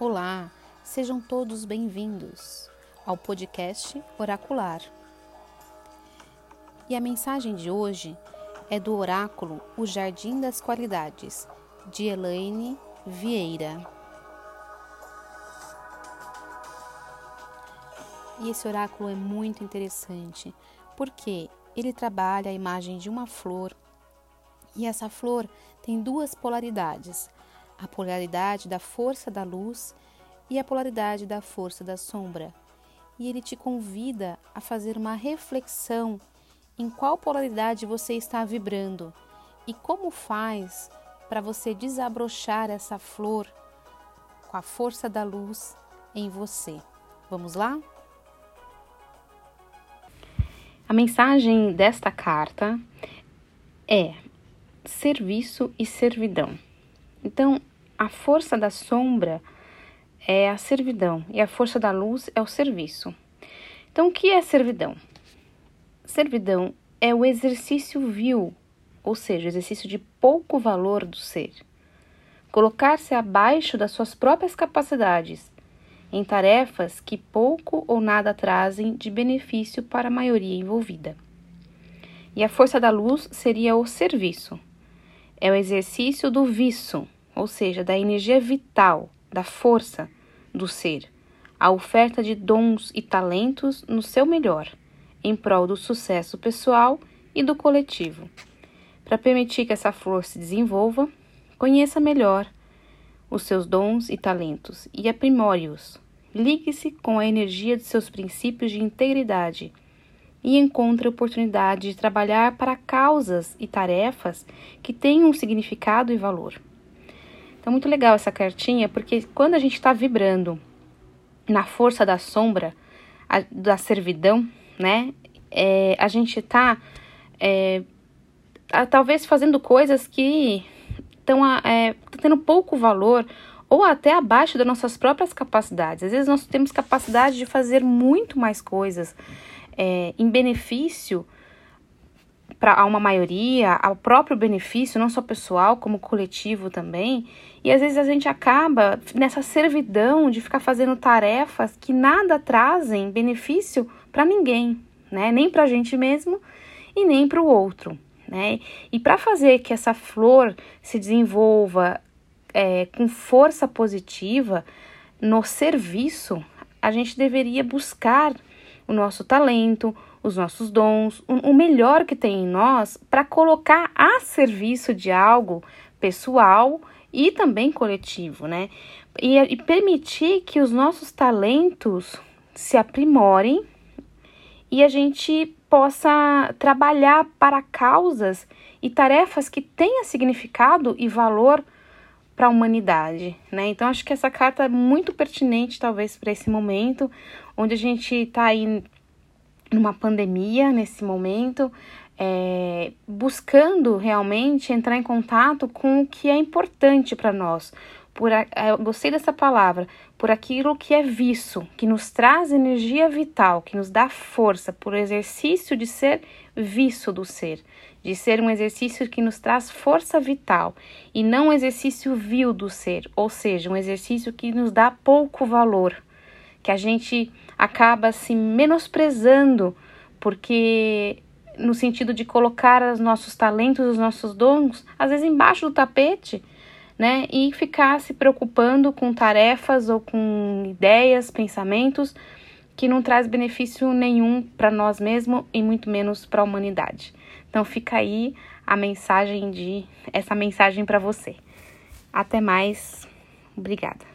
Olá, sejam todos bem-vindos ao podcast Oracular. E a mensagem de hoje é do oráculo O Jardim das Qualidades, de Elaine Vieira. E esse oráculo é muito interessante porque ele trabalha a imagem de uma flor e essa flor tem duas polaridades a polaridade da força da luz e a polaridade da força da sombra. E ele te convida a fazer uma reflexão em qual polaridade você está vibrando e como faz para você desabrochar essa flor com a força da luz em você. Vamos lá? A mensagem desta carta é serviço e servidão. Então, a força da sombra é a servidão e a força da luz é o serviço. Então, o que é servidão? Servidão é o exercício vil, ou seja, o exercício de pouco valor do ser. Colocar-se abaixo das suas próprias capacidades em tarefas que pouco ou nada trazem de benefício para a maioria envolvida. E a força da luz seria o serviço. É o exercício do viço, ou seja, da energia vital, da força do ser, a oferta de dons e talentos no seu melhor, em prol do sucesso pessoal e do coletivo. Para permitir que essa flor se desenvolva, conheça melhor os seus dons e talentos e aprimore-os. Ligue-se com a energia de seus princípios de integridade e encontre oportunidade de trabalhar para causas e tarefas que tenham significado e valor. Então, muito legal essa cartinha, porque quando a gente está vibrando na força da sombra, a, da servidão, né? É, a gente está é, talvez fazendo coisas que estão é, tendo pouco valor ou até abaixo das nossas próprias capacidades. Às vezes nós temos capacidade de fazer muito mais coisas é, em benefício para uma maioria, ao próprio benefício, não só pessoal, como coletivo também. E às vezes a gente acaba nessa servidão de ficar fazendo tarefas que nada trazem benefício para ninguém, né? Nem para a gente mesmo e nem para o outro, né? E para fazer que essa flor se desenvolva é, com força positiva no serviço, a gente deveria buscar o nosso talento, os nossos dons, o melhor que tem em nós para colocar a serviço de algo pessoal e também coletivo, né? E, e permitir que os nossos talentos se aprimorem e a gente possa trabalhar para causas e tarefas que tenham significado e valor para a humanidade, né? Então acho que essa carta é muito pertinente talvez para esse momento onde a gente está aí numa pandemia nesse momento, é, buscando realmente entrar em contato com o que é importante para nós. Por a, eu gostei dessa palavra, por aquilo que é visto, que nos traz energia vital, que nos dá força, por exercício de ser visto do ser, de ser um exercício que nos traz força vital e não um exercício vil do ser, ou seja, um exercício que nos dá pouco valor que a gente acaba se menosprezando, porque no sentido de colocar os nossos talentos, os nossos dons, às vezes embaixo do tapete, né? E ficar se preocupando com tarefas ou com ideias, pensamentos que não traz benefício nenhum para nós mesmos e muito menos para a humanidade. Então fica aí a mensagem de essa mensagem para você. Até mais. Obrigada.